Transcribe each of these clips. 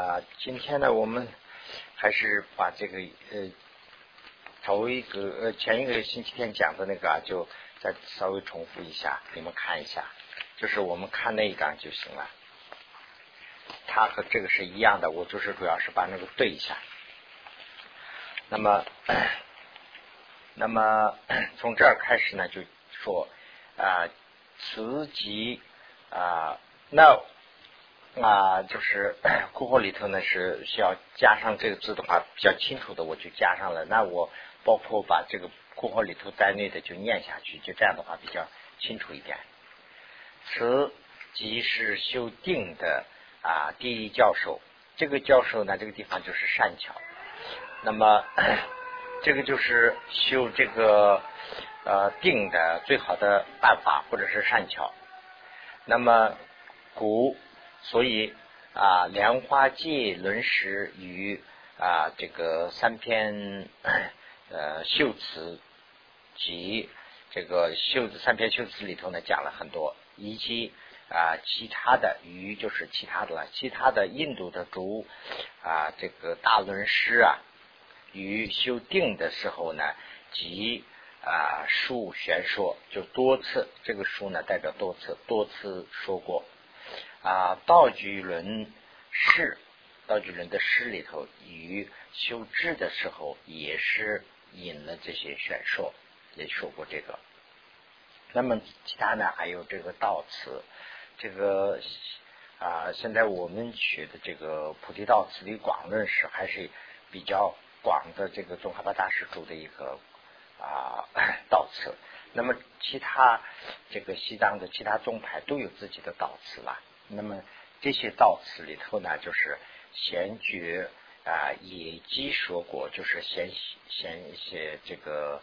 啊，今天呢，我们还是把这个呃头一个呃前一个星期天讲的那个啊，就再稍微重复一下，你们看一下，就是我们看那一章就行了。它和这个是一样的，我就是主要是把那个对一下。那么，那么从这儿开始呢，就说啊，词集啊，那。啊，就是 括号里头呢是需要加上这个字的话比较清楚的，我就加上了。那我包括把这个括号里头在内的就念下去，就这样的话比较清楚一点。此即是修定的啊第一教授，这个教授呢这个地方就是善巧。那么 这个就是修这个呃定的最好的办法，或者是善巧。那么古。所以啊，莲花记论史与啊这个三篇呃秀词及这个秀子三篇秀词里头呢讲了很多，以及啊其他的与就是其他的了，其他的印度的主啊这个大论师啊与修定的时候呢，及啊数玄说就多次，这个书呢代表多次多次说过。啊，道具论诗，道具论的诗里头，与修智的时候也是引了这些选说，也说过这个。那么其他呢，还有这个道词，这个啊，现在我们学的这个菩提道词的广论是还是比较广的，这个宗喀巴大师著的一个啊道词。那么其他这个西藏的其他宗派都有自己的道词了。那么这些道词里头呢，就是贤觉啊，野鸡说过，就是贤贤一些这个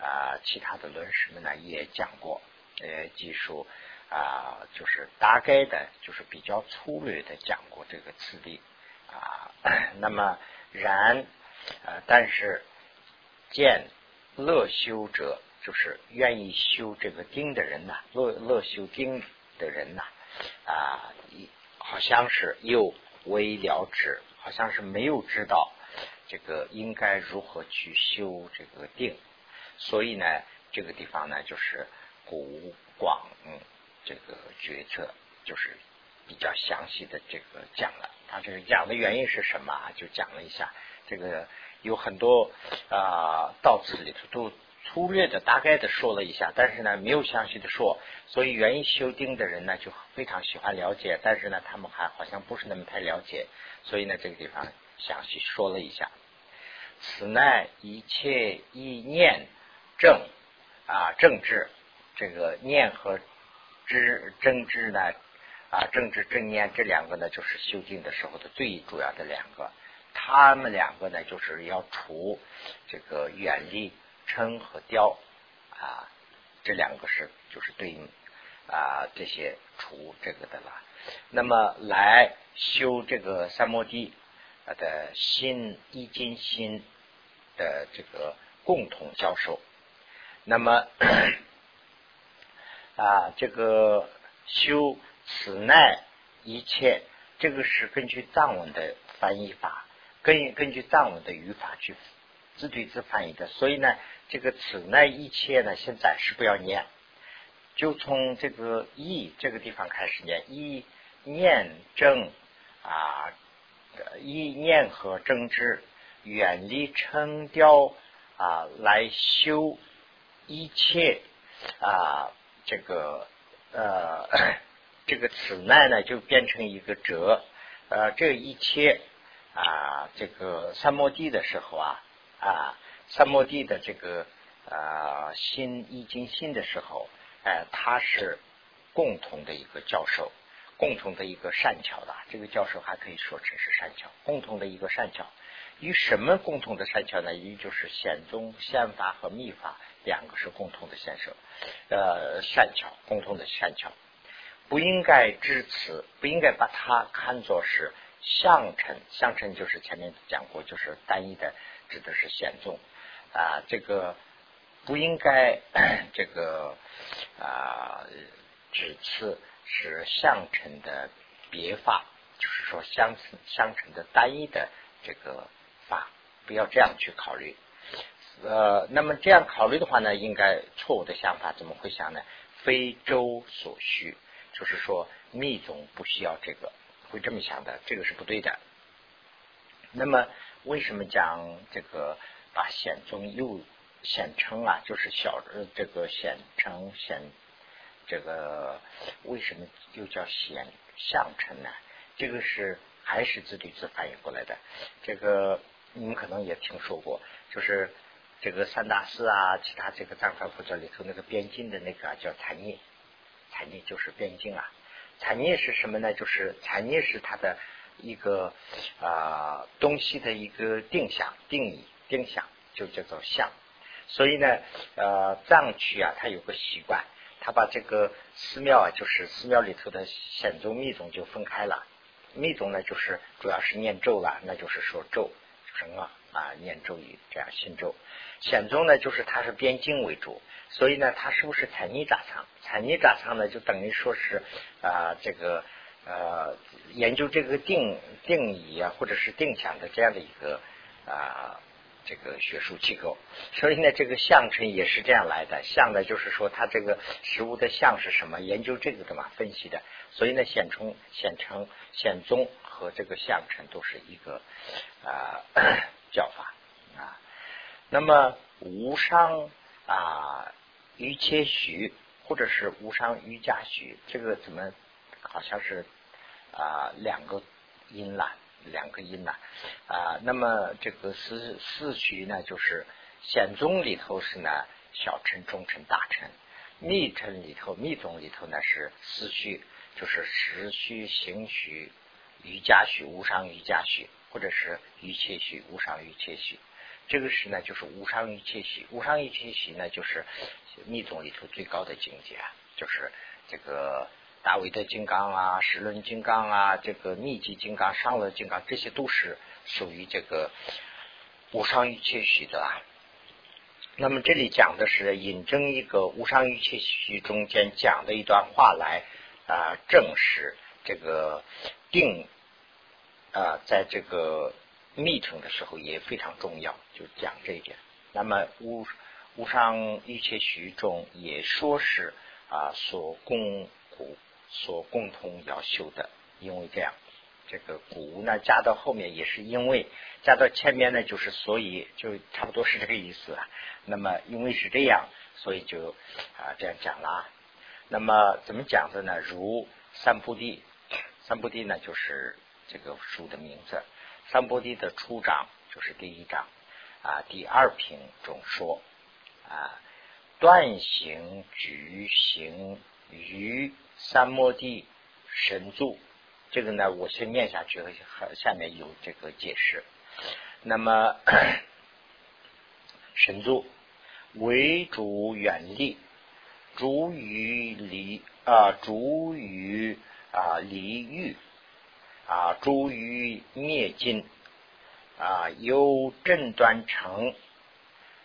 啊，其他的论师们呢也讲过，呃，技术啊，就是大概的，就是比较粗略的讲过这个次第啊。那么然啊，但是见乐修者，就是愿意修这个经的人呐，乐乐修经的人呐。啊，一好像是又未了之，好像是没有知道这个应该如何去修这个定，所以呢，这个地方呢就是古广这个决策，就是比较详细的这个讲了。他这个讲的原因是什么？就讲了一下，这个有很多啊到此里头都。粗略的、大概的说了一下，但是呢，没有详细的说，所以愿意修订的人呢，就非常喜欢了解，但是呢，他们还好像不是那么太了解，所以呢，这个地方详细说了一下。此乃一切意念正啊正治，这个念和知正治呢啊正治正念这两个呢，就是修订的时候的最主要的两个，他们两个呢，就是要除这个远离。称和雕啊，这两个是就是对应啊这些除这个的了。那么来修这个三摩地的心一金心的这个共同教授。那么啊这个修此乃一切，这个是根据藏文的翻译法，根根据藏文的语法去字对字翻译的，所以呢。这个此乃一切呢，先暂时不要念，就从这个意这个地方开始念。意念正啊，意念和正知，远离称雕啊，来修一切啊，这个呃，这个此乃呢，就变成一个折。呃，这一切啊，这个三摩地的时候啊啊。三摩地的这个啊心易经心的时候，哎，他是共同的一个教授，共同的一个善巧的。这个教授还可以说成是善巧，共同的一个善巧。与什么共同的善巧呢？一就是显宗宪法和秘法两个是共同的先生，呃，善巧，共同的善巧，不应该至此，不应该把它看作是相称，相称就是前面讲过，就是单一的，指的是显宗。啊，这个不应该，这个啊，指次是相乘的别法，就是说相相成的单一的这个法，不要这样去考虑。呃，那么这样考虑的话呢，应该错误的想法怎么会想呢？非周所需，就是说密宗不需要这个，会这么想的，这个是不对的。那么为什么讲这个把显宗又显称啊？就是小这个显称显这个为什么又叫显相称呢？这个是还是自对自反映过来的。这个你们可能也听说过，就是这个三大寺啊，其他这个藏传佛教里头那个边境的那个叫禅念，禅念就是边境啊。禅念是什么呢？就是禅念是它的。一个啊东西的一个定向定义定向就叫做相，所以呢呃藏区啊它有个习惯，它把这个寺庙啊就是寺庙里头的显宗密宗就分开了，密宗呢就是主要是念咒了，那就是说咒什么啊念咒语这样信咒，显宗呢就是它是编经为主，所以呢它是不是禅尼扎仓？禅尼扎仓呢就等于说是啊这个。呃，研究这个定定义啊，或者是定向的这样的一个啊这个学术机构，所以呢，这个相称也是这样来的。相呢，就是说它这个实物的相是什么？研究这个的嘛，分析的。所以呢，显充显称显宗和这个相称都是一个啊 叫法啊。那么无伤啊于切许，或者是无伤于家许，这个怎么好像是？啊，两个音啦，两个音呐啊。那么这个四四虚呢，就是显宗里头是呢小乘、中乘、大乘；密乘里头、密宗里头呢是四虚，就是实虚、行虚、瑜伽虚、无上瑜伽虚，或者是瑜切虚、无上瑜切虚。这个是呢，就是无上瑜切虚。无上瑜切虚呢，就是密宗里头最高的境界，啊就是这个。大威德金刚啊，十轮金刚啊，这个密集金刚、上轮金刚，这些都是属于这个无上瑜伽虚的啊。那么这里讲的是引证一个无上瑜伽虚中间讲的一段话来啊证实这个定啊，在这个密乘的时候也非常重要，就讲这一点。那么无无上瑜伽虚中也说是啊所供古。所共同要修的，因为这样，这个古呢加到后面也是因为加到前面呢，就是所以就差不多是这个意思。那么因为是这样，所以就啊这样讲了。那么怎么讲的呢？如三部地，三部地呢就是这个书的名字。三部地的初章就是第一章啊，第二品中说啊，断行举行于。三摩地神助，这个呢，我先念下去，和下面有这个解释。那么 神助为主远离，主于离啊，主于啊离欲啊，主于灭尽啊，有正端成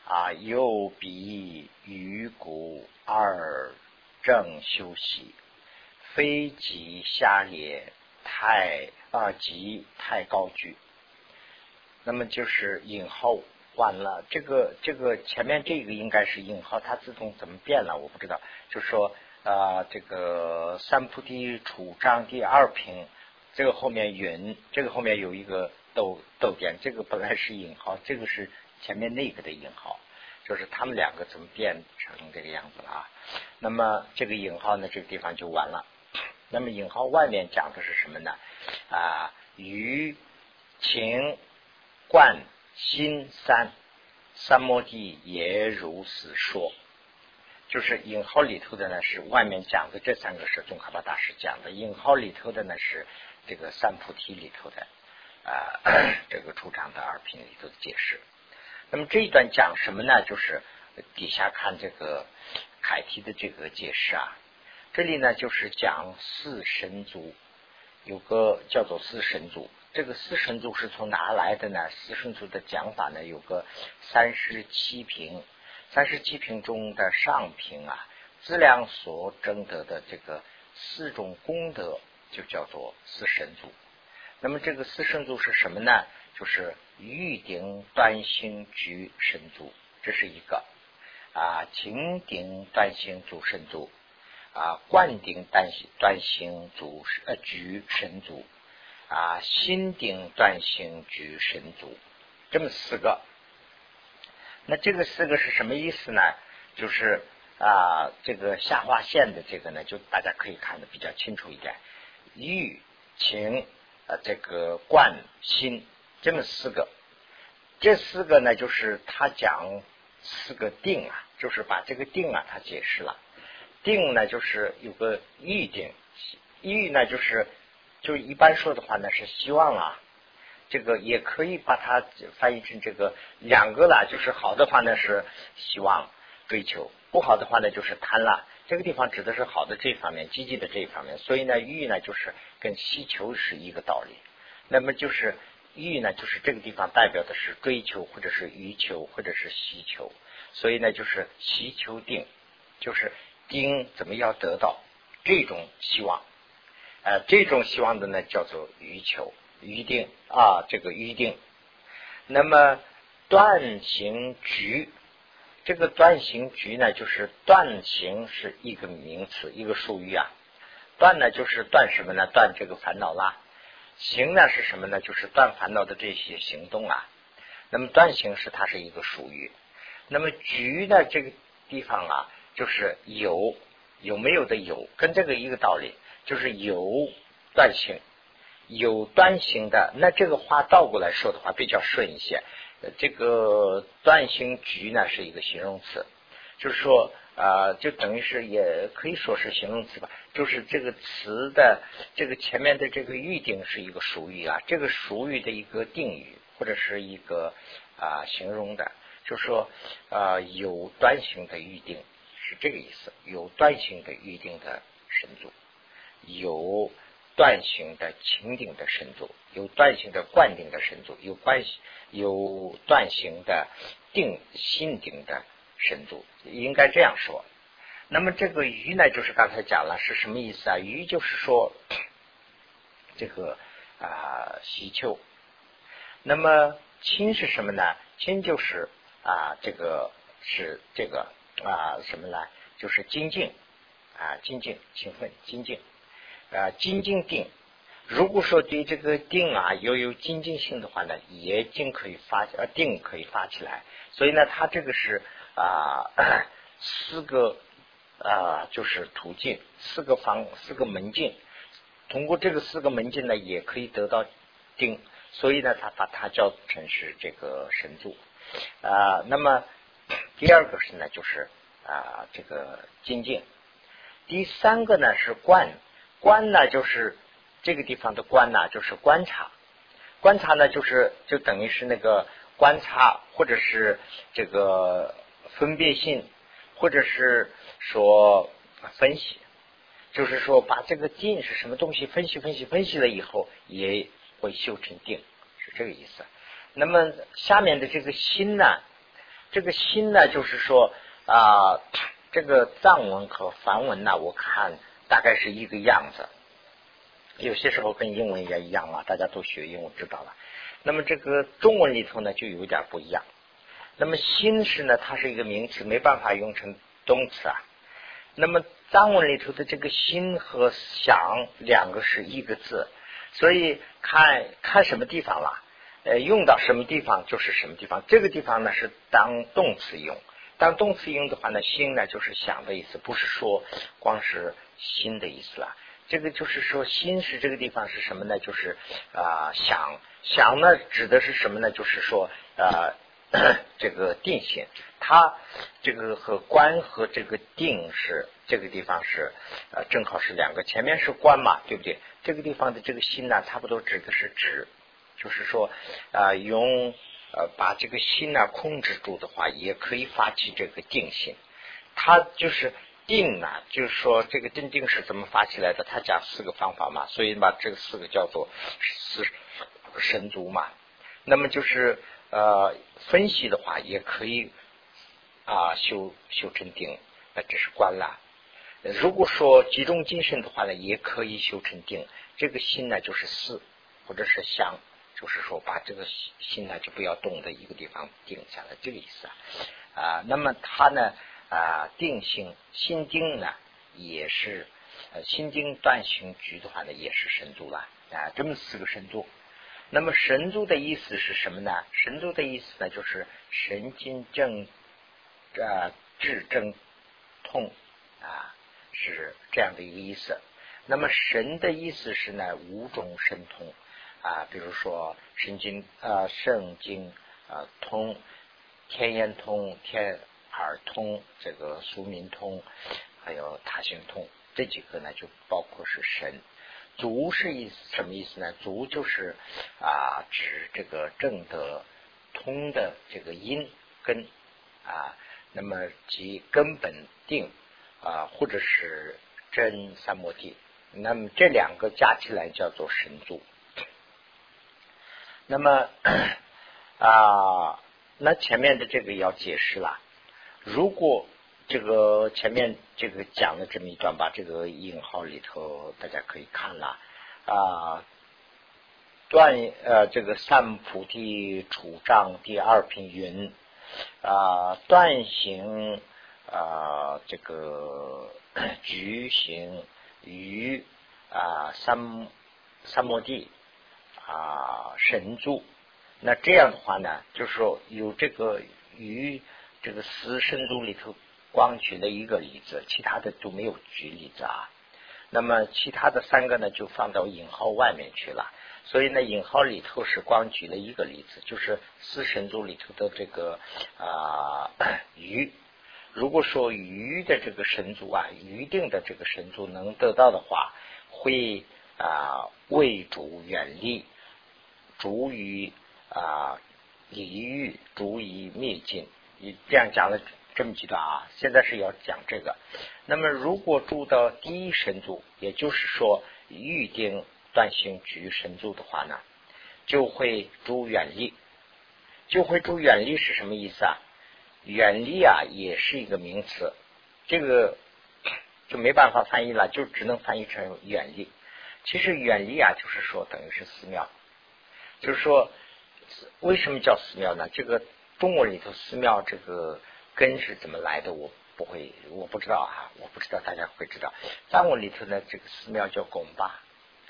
啊，有比于古二正修习。非极下列太啊极太高举，那么就是引号完了。这个这个前面这个应该是引号，它自动怎么变了？我不知道。就说啊，这个三菩提楚章第二品，这个后面云，这个后面有一个逗逗点，这个本来是引号，这个是前面那个的引号，就是他们两个怎么变成这个样子了啊？那么这个引号呢，这个地方就完了。那么引号外面讲的是什么呢？啊，于情观心三三摩地也如此说，就是引号里头的呢是外面讲的这三个是宗喀巴大师讲的，引号里头的呢是这个三菩提里头的啊这个出场的二品里头的解释。那么这一段讲什么呢？就是底下看这个楷题的这个解释啊。这里呢，就是讲四神族，有个叫做四神族。这个四神族是从哪来的呢？四神族的讲法呢，有个三十七品，三十七品中的上品啊，资粮所争得的这个四种功德，就叫做四神族。那么这个四神足是什么呢？就是玉顶断行举神足，这是一个啊，擎顶断行足神足啊，冠顶断星断行足呃举神足啊，心顶断行举神足，这么四个。那这个四个是什么意思呢？就是啊，这个下划线的这个呢，就大家可以看的比较清楚一点。玉、情、呃，这个冠、心，这么四个，这四个呢，就是他讲四个定啊，就是把这个定啊，他解释了。定呢，就是有个预定，预呢，就是就一般说的话呢，是希望啊。这个也可以把它翻译成这个两个了，就是好的话呢是希望追求，不好的话呢就是贪婪。这个地方指的是好的这一方面，积极的这一方面。所以呢，欲呢就是跟希求是一个道理。那么就是欲呢，就是这个地方代表的是追求，或者是欲求，或者是希求。所以呢，就是希求定，就是定怎么要得到这种希望，呃，这种希望的呢叫做欲求。欲定啊，这个欲定。那么断行局，这个断行局呢，就是断行是一个名词，一个术语啊。断呢，就是断什么呢？断这个烦恼啦。行呢是什么呢？就是断烦恼的这些行动啊。那么断行是它是一个术语。那么局呢，这个地方啊，就是有有没有的有，跟这个一个道理，就是有断行。有断行的，那这个话倒过来说的话比较顺一些。这个断行局呢是一个形容词，就是说啊，就等于是也可以说是形容词吧。就是这个词的这个前面的这个预定是一个属语啊，这个属语的一个定语或者是一个啊形容的，就说啊有断行的预定是这个意思，有断行的预定的神足有。断行的情定的神足，有断行的灌定的神足，有关系有断行的定心定的神足，应该这样说。那么这个鱼呢，就是刚才讲了是什么意思啊？鱼就是说这个啊喜丘。那么亲是什么呢？亲就是啊这个是这个啊什么呢？就是精进啊精进勤奋精进。啊，精进定，如果说对这个定啊要有精进性的话呢，也定可以发呃定可以发起来。所以呢，它这个是啊 四个啊就是途径，四个方四个门径，通过这个四个门径呢，也可以得到定。所以呢，他把它叫成是这个神助啊。那么第二个是呢，就是啊这个精进。第三个呢是观。观呢，就是这个地方的观呢，就是观察。观察呢，就是就等于是那个观察，或者是这个分别性，或者是说分析，就是说把这个定是什么东西分析分析分析了以后，也会修成定，是这个意思。那么下面的这个心呢，这个心呢，就是说啊，这个藏文和梵文呢，我看。大概是一个样子，有些时候跟英文也一样嘛，大家都学英文知道了。那么这个中文里头呢，就有点不一样。那么心是呢，它是一个名词，没办法用成动词啊。那么藏文里头的这个心和想两个是一个字，所以看看什么地方了，呃，用到什么地方就是什么地方。这个地方呢是当动词用。当动词用的话呢，心呢就是想的意思，不是说光是心的意思了。这个就是说，心是这个地方是什么呢？就是啊想想呢，指的是什么呢？就是说呃 这个定心，它这个和观和这个定是这个地方是呃正好是两个，前面是观嘛，对不对？这个地方的这个心呢，差不多指的是指，就是说啊用。呃，把这个心呢控制住的话，也可以发起这个定心。它就是定呢，就是说这个镇定是怎么发起来的？他讲四个方法嘛，所以把这个四个叫做四神足嘛。那么就是呃分析的话，也可以啊修修成定，那这是观了。如果说集中精神的话呢，也可以修成定。这个心呢就是四或者是想，就是说把这个心心呢就不要动的一个地方定下来，这个意思啊。啊，那么它呢啊定心心定呢也是心经断行局的话呢也是神足了啊，这么四个神足。那么神足的意思是什么呢？神足的意思呢就是神经症啊治症痛啊是这样的一个意思。那么神的意思是呢五种神通啊，比如说神经啊肾经啊通。天眼通、天耳通、这个俗民通，还有他行通，这几个呢就包括是神。足是意思什么意思呢？足就是啊指这个正德通的这个因根啊，那么即根本定啊，或者是真三摩地，那么这两个加起来叫做神足。那么 啊。那前面的这个要解释了，如果这个前面这个讲了这么一段，把这个引号里头大家可以看了啊，断呃这个三菩提处障第二品云啊断行啊这个 局行于啊三三摩地啊神住。那这样的话呢，就是说有这个于这个十神宗里头光举了一个例子，其他的都没有举例子啊。那么其他的三个呢，就放到引号外面去了。所以呢，引号里头是光举了一个例子，就是四神族里头的这个啊鱼。如果说鱼的这个神族啊，鱼定的这个神族能得到的话，会啊为主远离，主于。啊，离欲足以灭尽，你这样讲了这么几段啊，现在是要讲这个。那么，如果住到第一神足，也就是说预定断行局神足的话呢，就会住远离，就会住远离是什么意思啊？远离啊，也是一个名词，这个就没办法翻译了，就只能翻译成远离。其实远离啊，就是说等于是寺庙，就是说。为什么叫寺庙呢？这个中文里头寺庙这个根是怎么来的？我不会，我不知道哈，我不知道大家会知道。藏文里头呢，这个寺庙叫拱巴，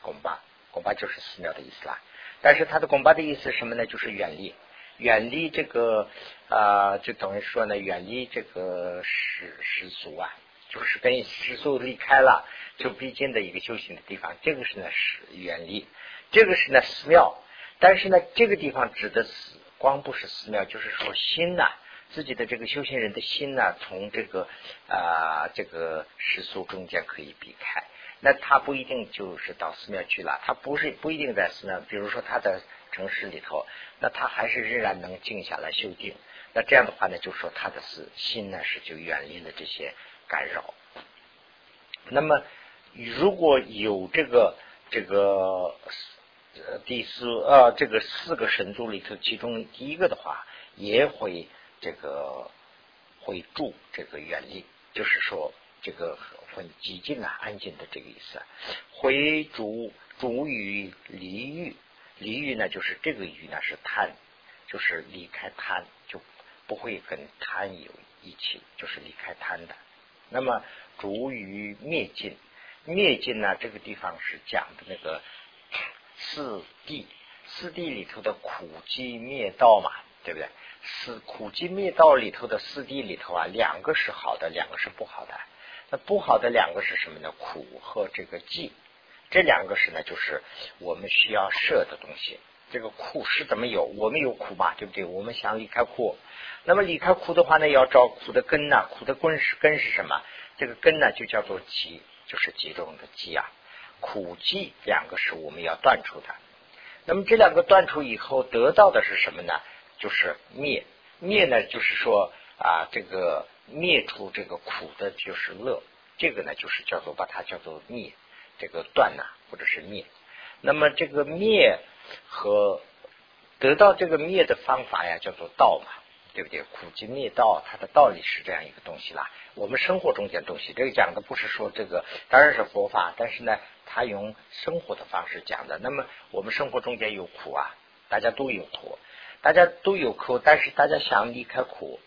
拱巴，拱巴就是寺庙的意思啦。但是它的拱巴的意思什么呢？就是远离，远离这个啊，就等于说呢，远离这个世世俗啊，就是跟世俗离开了，就必经的一个修行的地方。这个是呢是远离，这个是呢寺庙。但是呢，这个地方指的是光不是寺庙，就是说心呐，自己的这个修行人的心呢，从这个啊这个世俗中间可以避开。那他不一定就是到寺庙去了，他不是不一定在寺庙。比如说他在城市里头，那他还是仍然能静下来修定。那这样的话呢，就说他的是心呢是就远离了这些干扰。那么如果有这个这个。第四呃，这个四个神族里头，其中第一个的话，也会这个会住这个远离，就是说这个很寂静啊、安静的这个意思。回主主于离欲，离欲呢，就是这个欲呢是贪，就是离开贪，就不会跟贪有一起，就是离开贪的。那么主于灭尽，灭尽呢，这个地方是讲的那个。四谛，四谛里头的苦集灭道嘛，对不对？四苦集灭道里头的四谛里头啊，两个是好的，两个是不好的。那不好的两个是什么呢？苦和这个寂，这两个是呢，就是我们需要摄的东西。这个苦是怎么有？我们有苦嘛，对不对？我们想离开苦，那么离开苦的话呢，要找苦的根呐。苦的根是根是什么？这个根呢，就叫做集，就是集中的集啊。苦集两个是我们要断除的，那么这两个断除以后得到的是什么呢？就是灭灭呢，就是说啊，这个灭除这个苦的就是乐，这个呢就是叫做把它叫做灭，这个断呐或者是灭。那么这个灭和得到这个灭的方法呀，叫做道嘛。对不对？苦集灭道，它的道理是这样一个东西啦。我们生活中间东西，这个讲的不是说这个，当然是佛法，但是呢，他用生活的方式讲的。那么我们生活中间有苦啊，大家都有苦，大家都有苦，但是大家想离开苦，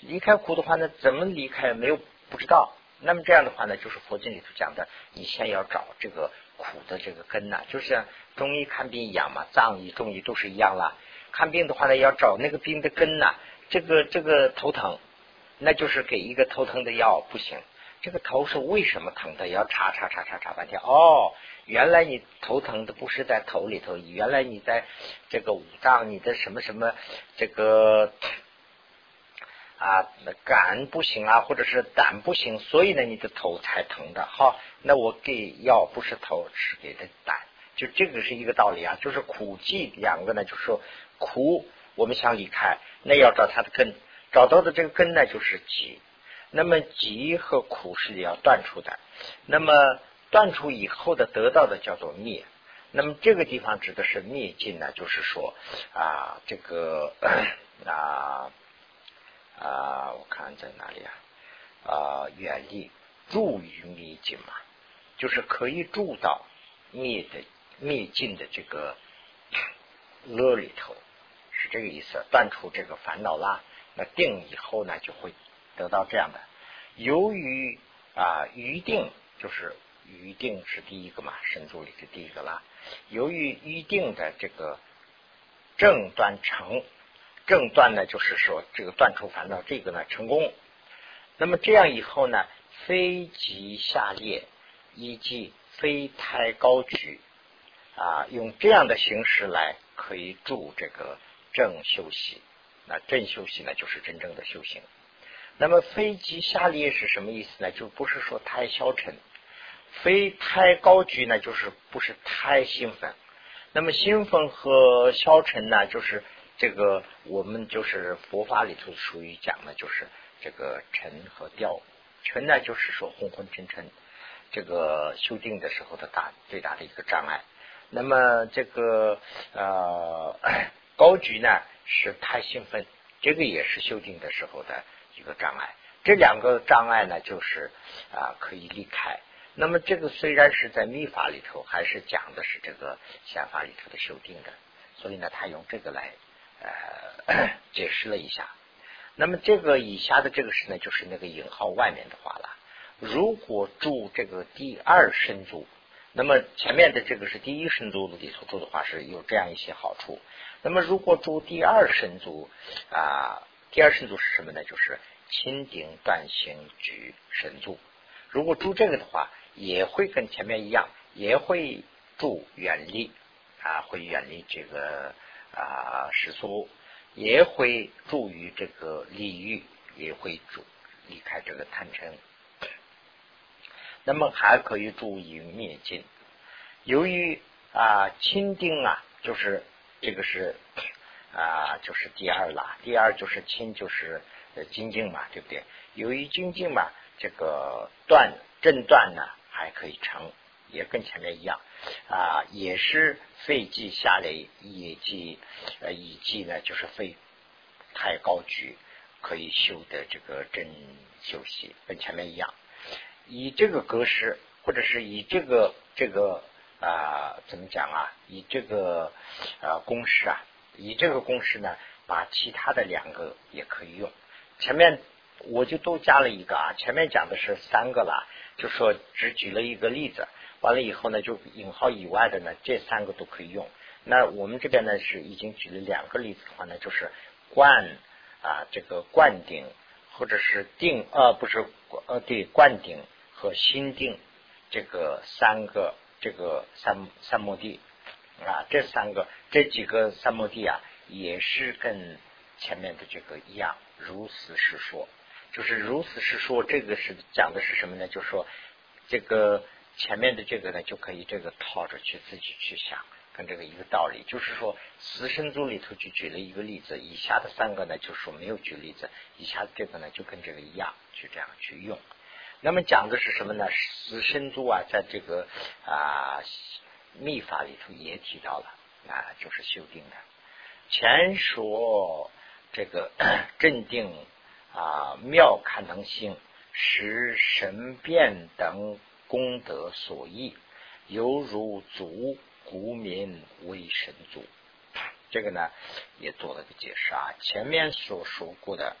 离开苦的话呢，怎么离开没有不知道。那么这样的话呢，就是佛经里头讲的，你先要找这个苦的这个根呐，就是中医看病一样嘛，藏医、中医都是一样啦。看病的话呢，要找那个病的根呐，这个这个头疼，那就是给一个头疼的药不行。这个头是为什么疼的？要查查查查查半天。哦，原来你头疼的不是在头里头，原来你在这个五脏，你的什么什么这个啊肝不行啊，或者是胆不行，所以呢你的头才疼的。好，那我给药不是头，是给的胆，就这个是一个道理啊。就是苦寂两个呢，就是说苦我们想离开，那要找它的根，找到的这个根呢就是寂。那么集和苦是要断除的，那么断除以后的得到的叫做灭。那么这个地方指的是灭尽呢，就是说啊，这个 啊啊，我看在哪里啊？啊，远离入于灭尽嘛，就是可以住到灭的灭尽的这个 乐里头，是这个意思。断除这个烦恼啦，那定以后呢，就会。得到这样的，由于啊预定就是预定是第一个嘛，神足里的第一个啦。由于预定的这个正断成，正断呢就是说这个断除烦恼，这个呢成功。那么这样以后呢，非极下列以及非太高举啊，用这样的形式来可以助这个正修习。那正修习呢，就是真正的修行。那么非极下劣是什么意思呢？就不是说太消沉，非太高举呢，就是不是太兴奋。那么兴奋和消沉呢，就是这个我们就是佛法里头属于讲的，就是这个沉和掉。沉呢，就是说昏昏沉沉，这个修定的时候的大最大的一个障碍。那么这个呃高举呢，是太兴奋，这个也是修定的时候的。一个障碍，这两个障碍呢，就是啊可以离开。那么这个虽然是在密法里头，还是讲的是这个宪法里头的修订的，所以呢，他用这个来呃 解释了一下。那么这个以下的这个是呢，就是那个引号外面的话了。如果住这个第二身足，那么前面的这个是第一身足里头住的话，是有这样一些好处。那么如果住第二身足啊。第二神足是什么呢？就是清顶断行举神足。如果住这个的话，也会跟前面一样，也会住远离啊，会远离这个啊世俗，也会助于这个利欲，也会助离开这个贪嗔。那么还可以助于灭尽。由于啊清定啊，就是这个是。啊，就是第二了。第二就是清，就是精进嘛，对不对？由于精进嘛，这个断正断呢还可以成，也跟前面一样啊，也是肺气下来，以及呃以及呢就是肺太高举可以修的这个真修习，跟前面一样。以这个格式，或者是以这个这个啊怎么讲啊？以这个啊公式啊。以这个公式呢，把其他的两个也可以用。前面我就都加了一个啊，前面讲的是三个了，就说只举了一个例子。完了以后呢，就引号以外的呢，这三个都可以用。那我们这边呢是已经举了两个例子的话呢，就是灌啊这个灌顶或者是定呃不是呃对灌顶和心定这个三个这个三三目的。啊，这三个这几个三摩地啊，也是跟前面的这个一样，如此是说，就是如此是说，这个是讲的是什么呢？就是说，这个前面的这个呢，就可以这个套着去自己去想，跟这个一个道理。就是说，死生组里头就举了一个例子，以下的三个呢，就说没有举例子，以下的这个呢，就跟这个一样，去这样去用。那么讲的是什么呢？死生组啊，在这个啊。密法里头也提到了，啊，就是修订的。前说这个 镇定啊，妙堪能性，使神变等功德所益。犹如足，故名为神足。这个呢，也做了个解释啊。前面所说过的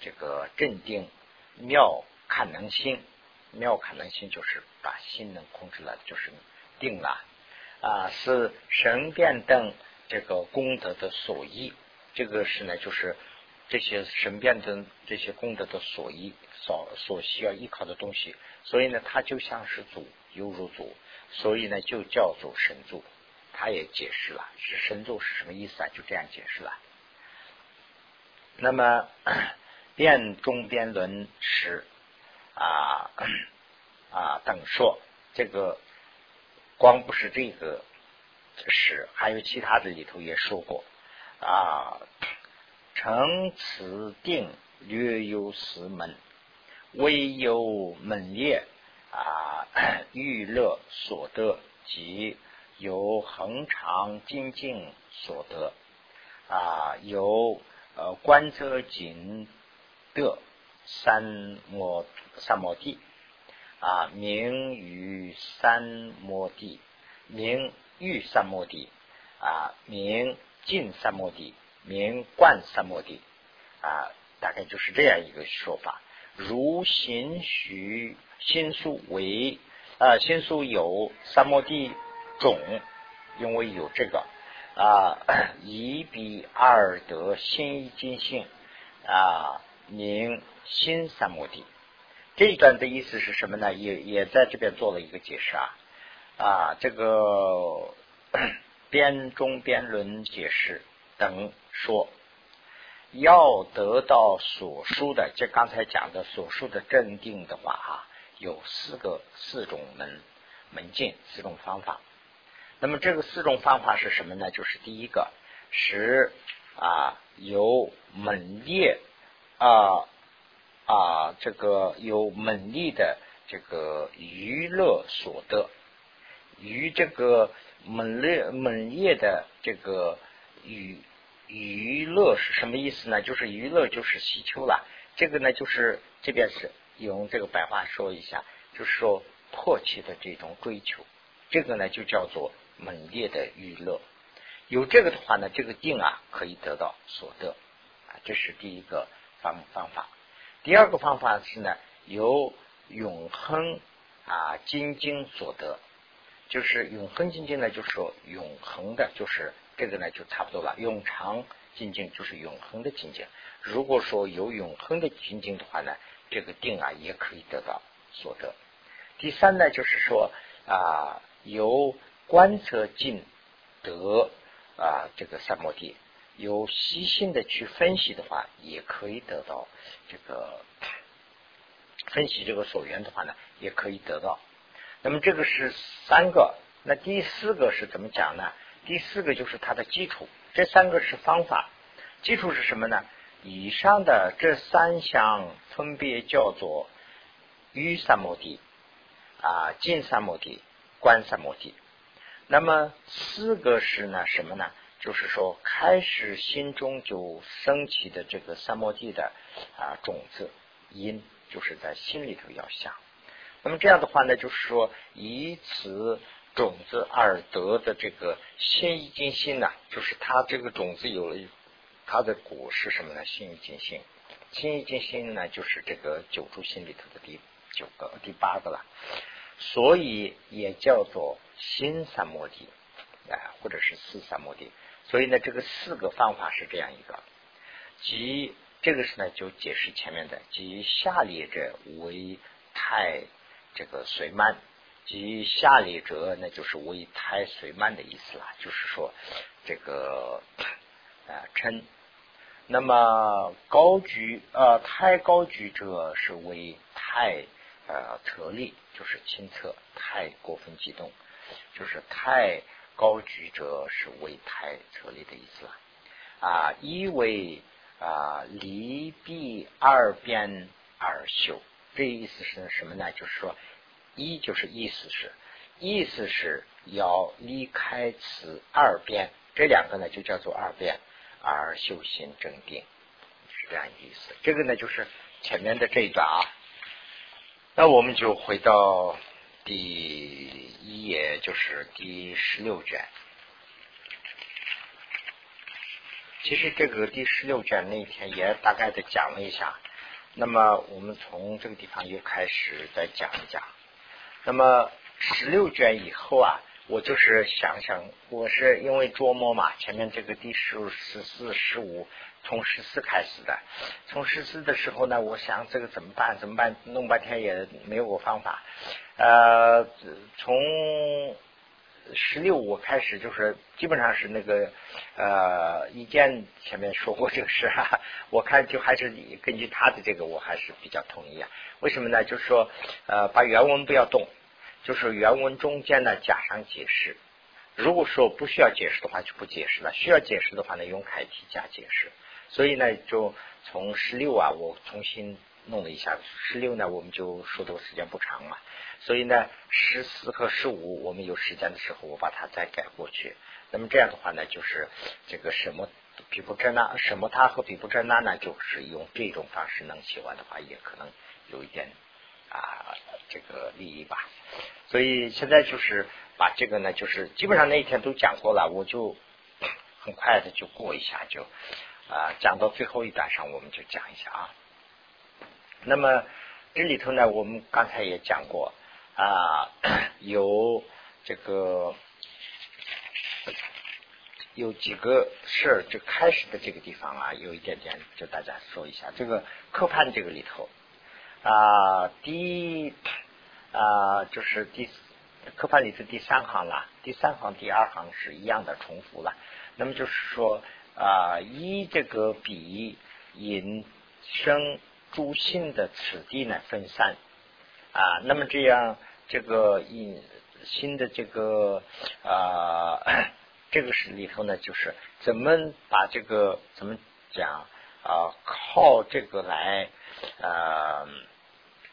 这个镇定妙看能心，妙看能心就是把心能控制了，就是定了啊，是神变等这个功德的所依。这个是呢，就是这些神变的这些功德的所依，所所需要依靠的东西。所以呢，它就像是足，犹如足。所以呢，就叫做神助，他也解释了是神助是什么意思啊？就这样解释了。那么 变中边轮时啊 啊等说，这个光不是这个是，还有其他的里头也说过啊。成此定略有四门，唯有门列。啊，欲乐所得即由恒常精进所得。啊，由呃观则景得三摩三摩地。啊，名于三摩地，名欲三摩地啊，名尽三摩地，名冠三摩地啊，大概就是这样一个说法。如行许。心数为啊，心数有三摩地种，因为有这个啊，一比二得心一尽性啊，名心三摩地。这一段的意思是什么呢？也也在这边做了一个解释啊啊，这个 编中编论解释等说，要得到所说的，就刚才讲的所说的镇定的话啊。有四个四种门门径，四种方法。那么这个四种方法是什么呢？就是第一个是啊，有猛烈啊啊，这个有猛力的这个娱乐所得，与这个猛烈猛烈的这个娱娱乐是什么意思呢？就是娱乐就是希求了。这个呢，就是这边是。用这个白话说一下，就是说迫切的这种追求，这个呢就叫做猛烈的娱乐。有这个的话呢，这个定啊可以得到所得啊，这是第一个方方法。第二个方法是呢，由永恒啊精精所得，就是永恒精精呢，就是说永恒的，就是这个呢就差不多了。永长精精就是永恒的精精。如果说有永恒的精精的话呢？这个定啊，也可以得到所得。第三呢，就是说啊，由观测进得啊，这个三摩地，由细心的去分析的话，也可以得到这个分析这个所缘的话呢，也可以得到。那么这个是三个，那第四个是怎么讲呢？第四个就是它的基础，这三个是方法，基础是什么呢？以上的这三项分别叫做于三摩地啊，近三摩地、观三摩地。那么四个是呢什么呢？就是说开始心中就升起的这个三摩地的啊种子因，就是在心里头要想。那么这样的话呢，就是说以此种子而得的这个心一尽心呢，就是它这个种子有了。它的果是什么呢？心一尽心，心一尽心呢，就是这个九住心里头的第九个、第八个了。所以也叫做心三摩地，啊，或者是四三摩地。所以呢，这个四个方法是这样一个。即这个是呢，就解释前面的，即下列者为太这个随慢，即下列者那就是为太随慢的意思了。就是说这个啊称。那么高举呃太高举者是为太呃特立，就是亲测太过分激动，就是太高举者是为太特立的意思了啊。一为啊离避二边而修，这意思是什么呢？就是说一就是意思是意思是要离开此二边，这两个呢就叫做二边。而修心正定是这样意思。这个呢，就是前面的这一段啊。那我们就回到第一页就是第十六卷。其实这个第十六卷那天也大概的讲了一下，那么我们从这个地方又开始再讲一讲。那么十六卷以后啊，我就是想想，我是因为琢磨嘛，前面这个第十、十四、十五，从十四开始的，从十四的时候呢，我想这个怎么办？怎么办？弄半天也没有个方法。呃，从。十六，我开始就是基本上是那个呃，意见前面说过这个事哈，我看就还是根据他的这个，我还是比较同意啊。为什么呢？就是说呃，把原文不要动，就是原文中间呢加上解释。如果说不需要解释的话，就不解释了；需要解释的话呢，用楷体加解释。所以呢，就从十六啊，我重新弄了一下。十六呢，我们就说的时间不长嘛。所以呢，十四和十五，我们有时间的时候，我把它再改过去。那么这样的话呢，就是这个什么比不真呐，什么他和比不真呐呢，就是用这种方式能写完的话，也可能有一点啊这个利益吧。所以现在就是把这个呢，就是基本上那一天都讲过了，我就很快的就过一下，就啊讲到最后一段上，我们就讲一下啊。那么这里头呢，我们刚才也讲过。啊，有这个有几个事儿，就开始的这个地方啊，有一点点，就大家说一下。这个科判这个里头啊，第啊，就是第科判里头第三行了，第三行第二行是一样的重复了。那么就是说啊，一这个比引生诸心的此地呢分散。啊，那么这样，这个引新的这个啊，这个是里头呢，就是怎么把这个怎么讲啊，靠这个来啊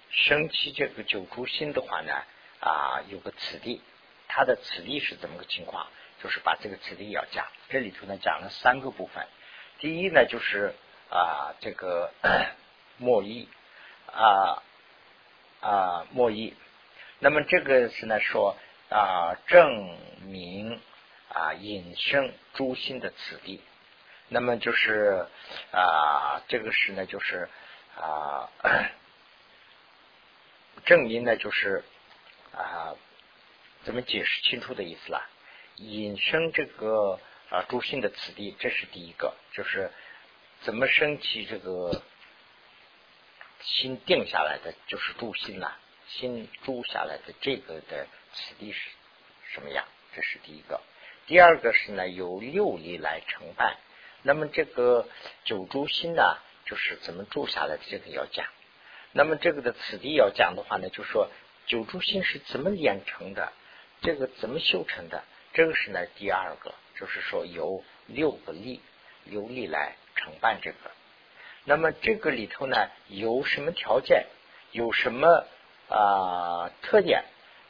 升起这个九珠心的话呢啊，有个此地，它的此地是怎么个情况？就是把这个此地要讲，这里头呢讲了三个部分，第一呢就是啊这个莫意啊。啊，莫义。那么这个是呢说啊，证明啊，引生诸心的此地。那么就是啊，这个是呢就是啊，证明呢就是啊，怎么解释清楚的意思啦？引生这个啊诸心的此地，这是第一个，就是怎么升起这个。心定下来的就是住心了，心住下来的这个的此地是什么样？这是第一个。第二个是呢，由六力来承办。那么这个九住心呢，就是怎么住下来的这个要讲。那么这个的此地要讲的话呢，就说九住心是怎么练成的？这个怎么修成的？这个是呢第二个，就是说由六个力，由力来承办这个。那么这个里头呢，有什么条件？有什么啊特点？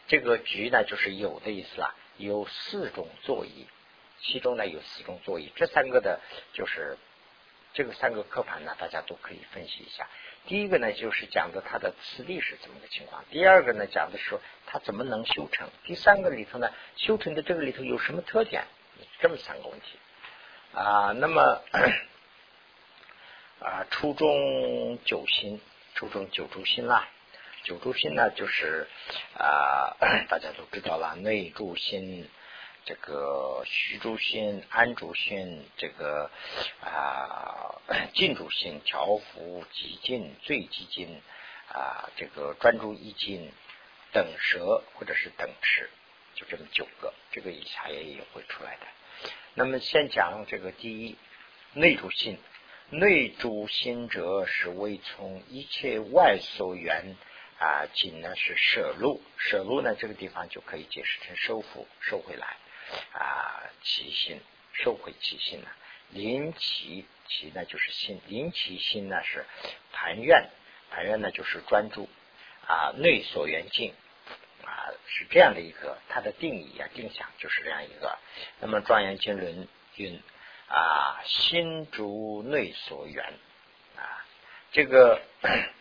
这个局呢，就是有的意思啦。有四种座椅，其中呢有四种座椅。这三个的，就是这个三个刻盘呢，大家都可以分析一下。第一个呢，就是讲的它的磁力是怎么个情况；第二个呢，讲的是它怎么能修成；第三个里头呢，修成的这个里头有什么特点？这么三个问题啊。那么。啊，初中九心，初中九柱心啦。九柱心呢，就是啊，大家都知道了，内柱心，这个虚柱心、安柱心，这个啊，静柱心、调伏极静、最极静啊，这个专注一静、等舌或者是等持，就这么九个，这个以下也也会出来的。那么先讲这个第一，内柱心。内主心者是为从一切外所缘啊，仅呢是舍入，舍入呢这个地方就可以解释成收复、收回来啊，其心收回其心呢，临其其呢就是心，临其心呢是盘愿，盘愿呢就是专注啊，内所缘境啊，是这样的一个它的定义啊，定向就是这样一个。那么庄严经论云。啊，心主内所缘啊，这个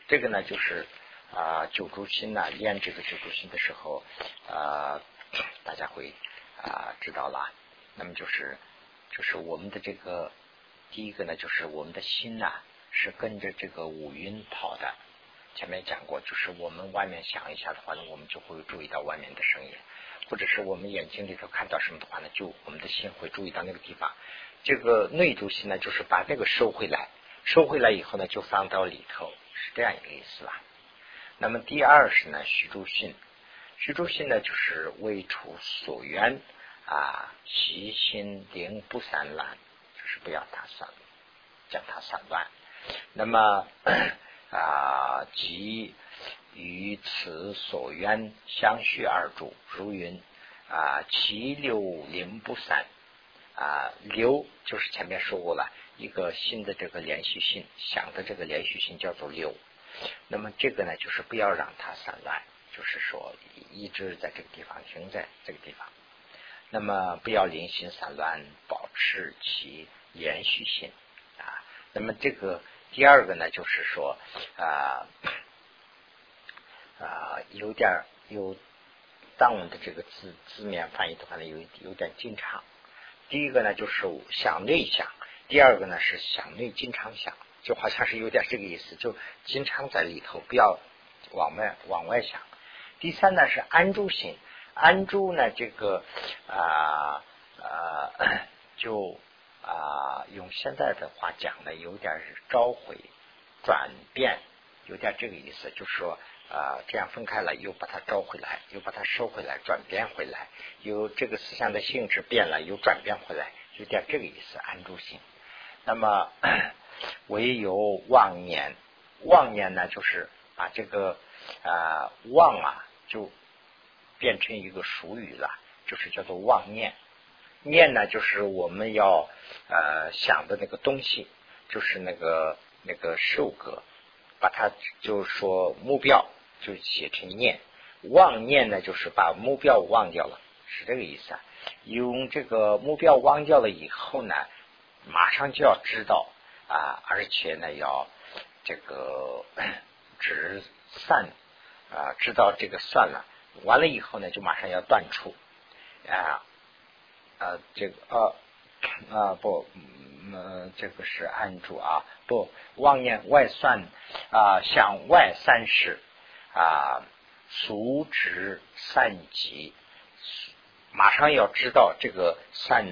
这个呢，就是啊九住心呐，练这个九住心的时候啊，大家会啊知道了。那么就是就是我们的这个第一个呢，就是我们的心呐是跟着这个五蕴跑的。前面讲过，就是我们外面想一下的话呢，我们就会注意到外面的声音，或者是我们眼睛里头看到什么的话呢，就我们的心会注意到那个地方。这个内住心呢，就是把这个收回来，收回来以后呢，就放到里头，是这样一个意思吧。那么第二是呢，虚住心，虚住心呢，就是未处所缘啊，其心灵不散乱，就是不要它散，将它散乱。那么啊，即于此所缘相续而住，如云啊，其六灵不散。啊，流就是前面说过了，一个新的这个连续性，想的这个连续性叫做流。那么这个呢，就是不要让它散乱，就是说一直在这个地方停在这个地方。那么不要零星散乱，保持其连续性啊。那么这个第二个呢，就是说啊啊，有点有当文的这个字字面翻译的话呢，有有点经常。第一个呢，就是想内想；第二个呢，是想内经常想，就好像是有点这个意思，就经常在里头，不要往外往外想。第三呢，是安住心，安住呢，这个啊啊，就啊用现在的话讲呢，有点是召回、转变，有点这个意思，就是说。啊，这样分开了，又把它招回来，又把它收回来，转变回来，有这个思想的性质变了，又转变回来，有点这个意思，安住性。那么 唯有妄念，妄念呢，就是把这个啊妄啊，就变成一个俗语了，就是叫做妄念。念呢，就是我们要呃想的那个东西，就是那个那个受格，把它就是说目标。就写成念，妄念呢，就是把目标忘掉了，是这个意思啊。用这个目标忘掉了以后呢，马上就要知道啊，而且呢要这个 止散啊，知道这个算了，完了以后呢，就马上要断除啊啊，这个啊啊不，嗯，这个是按住啊，不妄念外算啊，向外三世。啊，俗值散集，马上要知道这个散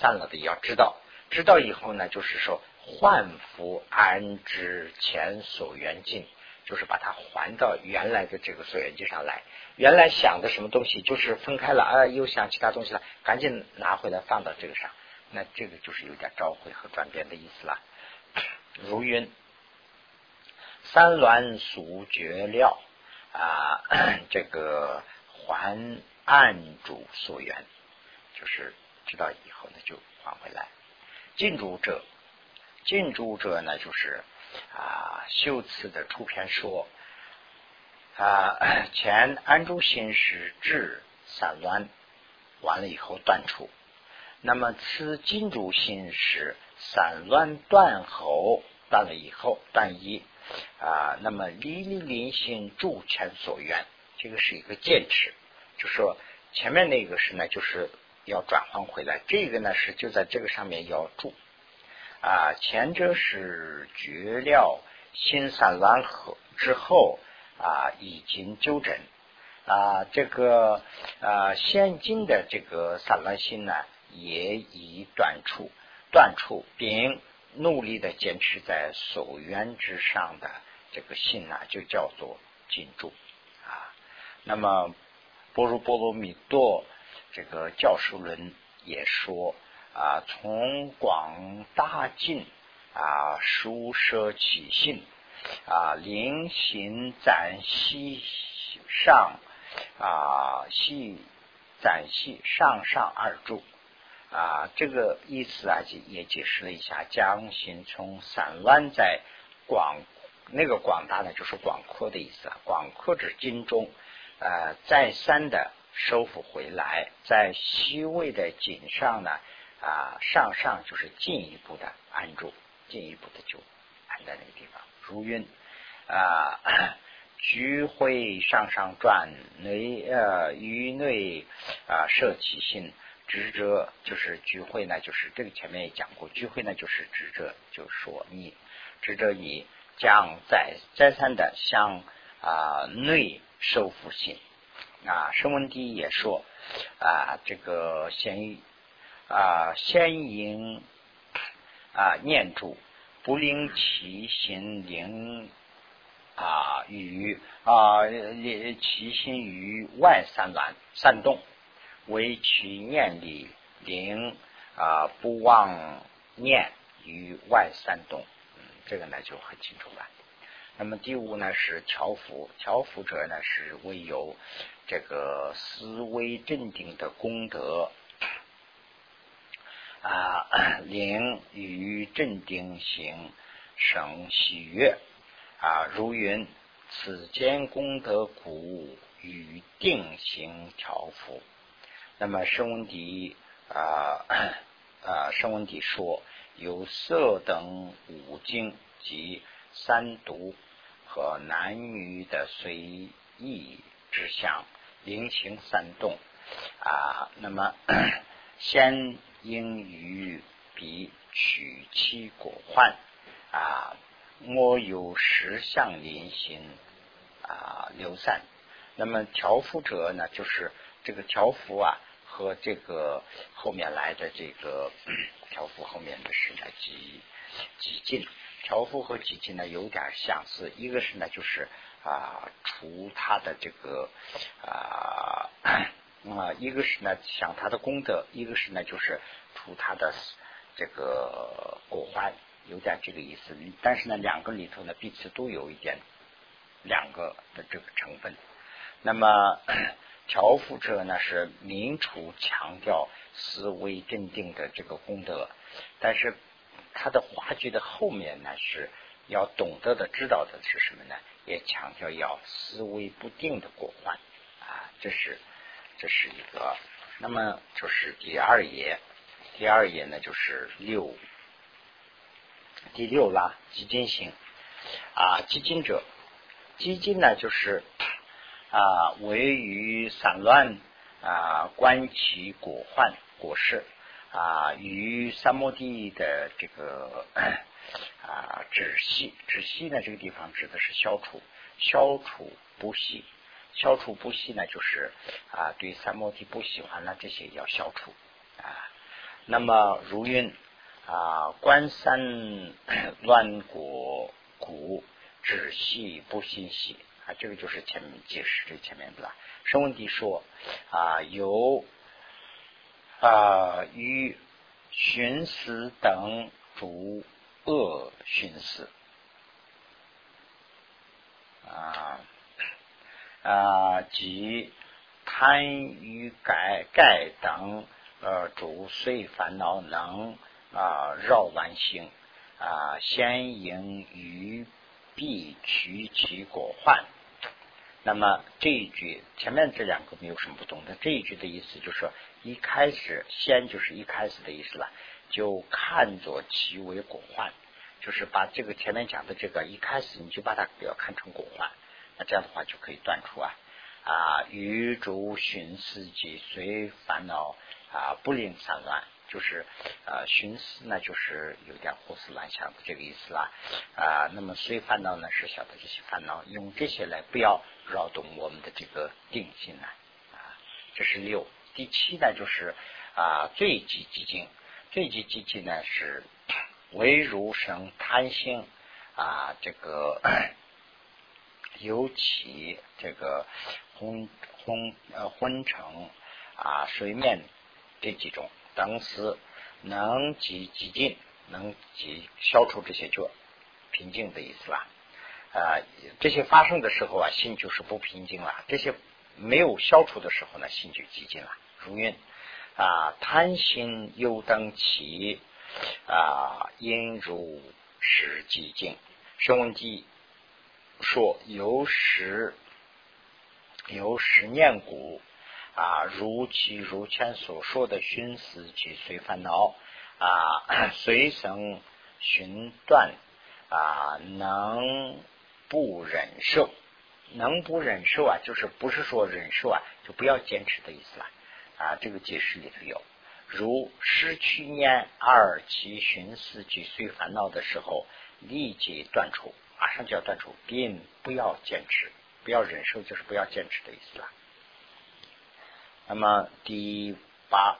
散了的，要知道，知道以后呢，就是说换福安之前所缘境，就是把它还到原来的这个所缘境上来。原来想的什么东西，就是分开了啊，又想其他东西了，赶紧拿回来放到这个上。那这个就是有点召回和转变的意思了。如云三卵俗绝料。啊，这个还案主所缘，就是知道以后呢就还回来。进主者，进主者呢就是啊，修辞的出篇说啊，前安住心是智散乱，完了以后断除。那么此进主心是散乱断后，断了以后断一。啊，那么离离临心住前所愿，这个是一个坚持，就说前面那个是呢，就是要转换回来，这个呢是就在这个上面要住啊。前者是绝了心散乱合之后啊，已经纠正啊，这个啊现今的这个散乱心呢，也已断处断处并。努力的坚持在所缘之上的这个信呢，就叫做静住啊。那么波如波罗蜜多这个教授论也说啊，从广大境啊，疏舍起性啊，临行暂息上啊，系暂息上上二住。啊，这个意思啊，也也解释了一下，将心从散乱在广那个广大呢，就是广阔的意思啊，广阔之境中，呃，再三的收复回来，在虚位的井上呢，啊，上上就是进一步的安住，进一步的就安在那个地方，如云啊，聚会上上转内呃于内啊摄其心执着就是聚会呢，就是这个前面也讲过，聚会呢就是执着，就是说你执着你将再再三的向啊内受福心啊，声闻第一也说啊这个先啊先迎啊念住不令其心灵。啊，与啊，其心于外散乱散动，为其念力灵啊，不忘念于外三动。嗯，这个呢就很清楚了。那么第五呢是调伏，调伏者呢是为有这个思维镇定的功德啊，灵与镇定行生喜悦。啊，如云，此间功德故与定行调伏。那么声闻底啊啊，声闻底 说，有色等五经及三毒和男女的随意之相，灵行三动啊。那么 先应于彼取其果患啊。莫有十相临行啊流散，那么调伏者呢，就是这个条幅啊，和这个后面来的这个条幅后面的是呢几几进，条幅和几进呢有点相似，一个是呢就是啊除他的这个啊啊，一个是呢想他的功德，一个是呢就是除他的这个果患。有点这个意思，但是呢，两个里头呢，彼此都有一点两个的这个成分。那么调伏者呢，是明处强调思维镇定的这个功德，但是他的话剧的后面呢，是要懂得的、知道的是什么呢？也强调要思维不定的过患啊，这是这是一个。那么就是第二页，第二页呢就是六。第六啦，基金型啊，基金者，基金呢就是啊，为于散乱啊，观其果患果实啊，与三摩地的这个啊止息止息呢，这个地方指的是消除消除不息，消除不息呢，就是啊，对三摩地不喜欢了这些要消除啊，那么如云。啊，观三 乱果苦，止息不心息啊，这个就是前面解释这前面的了。声闻地说啊，有啊与寻思等诸恶寻思啊啊及贪欲盖盖等呃诸随烦恼能。啊，绕完性啊，先迎于必取其果患。那么这一句前面这两个没有什么不同的。这一句的意思就是说，一开始先就是一开始的意思了，就看作其为果患，就是把这个前面讲的这个一开始你就把它不要看成果患，那这样的话就可以断出啊啊，于诸寻思及随烦恼啊，不令散乱。就是呃，寻思呢，就是有点胡思乱想的这个意思啦啊。那么随烦恼呢，是晓得这些烦恼，用这些来不要扰动我们的这个定心呢啊。这是六。第七呢，就是啊，最极寂静。最极寂静呢，是唯如生贪心啊，这个尤其这个昏昏呃昏沉啊，水面这几种。当时能极极静，能极消除这些就平静的意思啦。啊，这些发生的时候啊，心就是不平静了；这些没有消除的时候呢，心就极静了。如愿啊，贪心又当起啊，因如实寂静。声闻记说由时有十念古。啊，如其如前所说的寻思及随烦恼啊，随生寻断啊，能不忍受能不忍受啊，就是不是说忍受啊，就不要坚持的意思了啊。这个解释里头有，如失去念二七寻思及随烦恼的时候，立即断除，马上就要断除，并不要坚持，不要忍受，就是不要坚持的意思了。那么第八，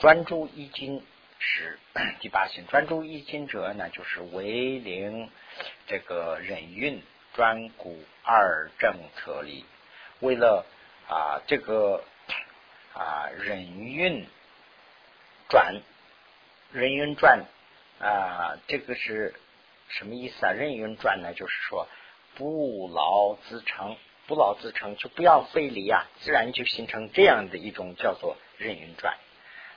专注一经是 第八行，专注一经者呢，就是为灵这个忍运专顾二正策力，为了啊这个啊忍运转人运转啊这个是什么意思啊？人运转呢，就是说不劳自成。不劳自成，就不要费力啊，自然就形成这样的一种叫做任运转。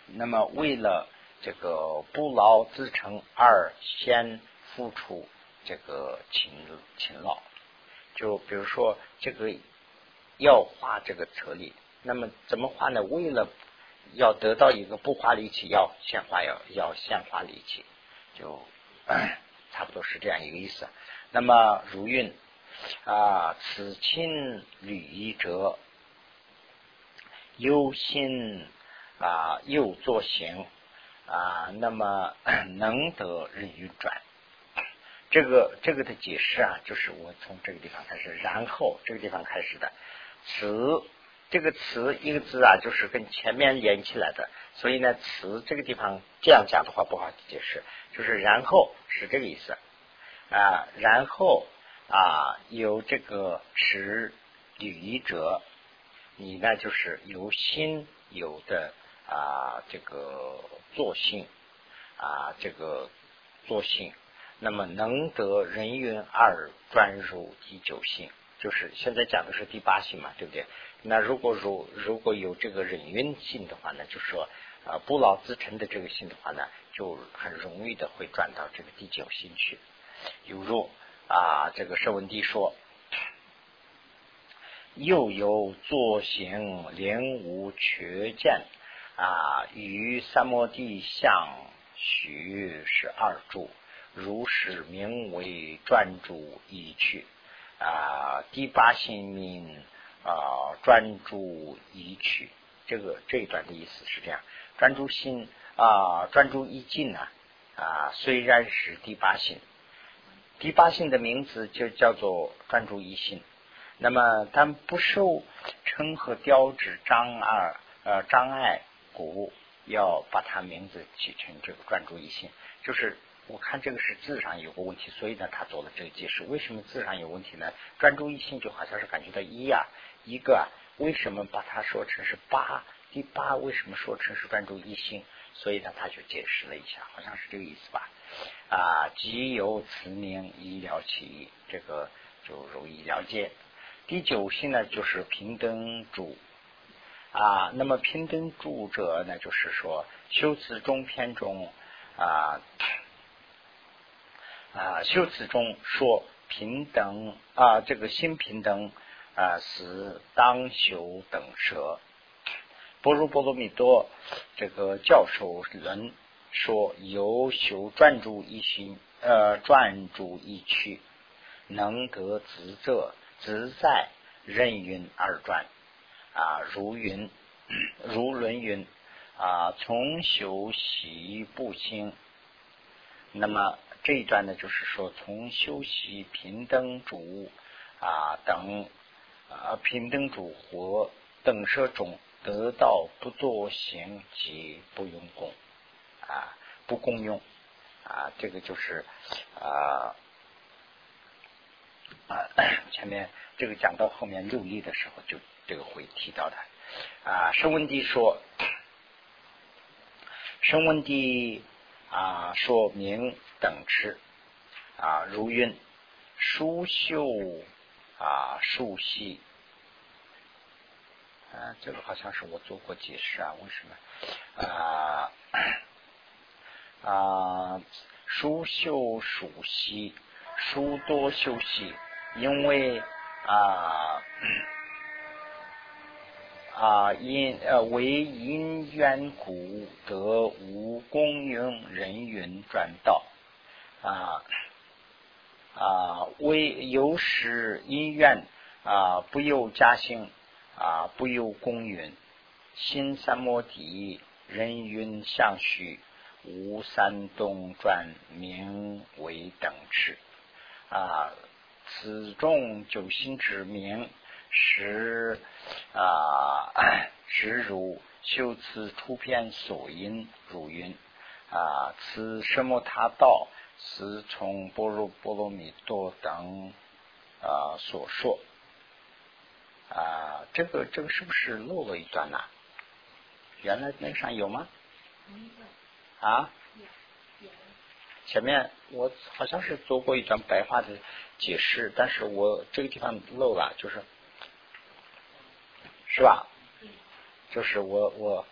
那么为了这个不劳自成，而先付出这个勤勤劳。就比如说这个要花这个车力，那么怎么花呢？为了要得到一个不花力气，要先花要要先花力气，就 差不多是这样一个意思。那么如运。啊，此亲履者，忧心啊，又作行啊，那么 能得日与转。这个这个的解释啊，就是我从这个地方开始，然后这个地方开始的。词这个词一个字啊，就是跟前面连起来的，所以呢，词这个地方这样讲的话不好解释，就是然后是这个意思啊，然后。啊，有这个持履者，你呢就是有心有的啊，这个作性啊，这个作性，那么能得人云二专入第九性，就是现在讲的是第八性嘛，对不对？那如果如如果有这个人云性的话呢，就说啊不劳自成的这个性的话呢，就很容易的会转到这个第九性去，有若。啊，这个舍文帝说，又有作行灵无缺见啊，与三摩地相许十二柱，如是名为专注一去啊。第八性命啊，专注一去，这个这一段的意思是这样：专注心啊，专注一境呢啊，虽然是第八性。第八性的名字就叫做专注一心，那么但不受称和雕纸障碍呃障碍故，要把它名字起成这个专注一心。就是我看这个是字上有个问题，所以呢他做了这个解释。为什么字上有问题呢？专注一心就好像是感觉到一啊一个啊，为什么把它说成是八？第八为什么说成是专注一心？所以呢他就解释了一下，好像是这个意思吧。啊，即有此名，医疗起，这个就容易了解。第九性呢，就是平等主啊。那么平等主者呢，就是说修辞中篇中啊啊，修辞中说平等啊，这个心平等啊，是当修等舍。波如波罗蜜多这个教授人。说有修专注一心，呃，专注一趣，能得自在自在任运而转啊，如云 如论云啊，从修习不兴。那么这一段呢，就是说从修习平等主啊等啊平等主活等舍中得到不作行及不用功。啊，不共用啊，这个就是啊啊，前面这个讲到后面六力的时候，就这个会提到的啊。声闻地说，声闻地啊说明等持啊，如云书修啊，书习啊，这个好像是我做过解释啊，为什么啊？啊，书修属息，书多修息，因为啊 啊因呃为因缘故得无功用人云转道。啊啊，为有时因缘啊，不由家兴啊，不由公云，心三摩地，人云相续，无三东转，名为等持啊。此众九心之名，实啊 实如修辞出篇所因如云啊，此什么他道？是从般若波罗蜜多等啊所说啊，这个这个是不是漏了一段呢？原来那上有吗？没有啊？前面我好像是做过一段白话的解释，但是我这个地方漏了，就是是吧？就是我我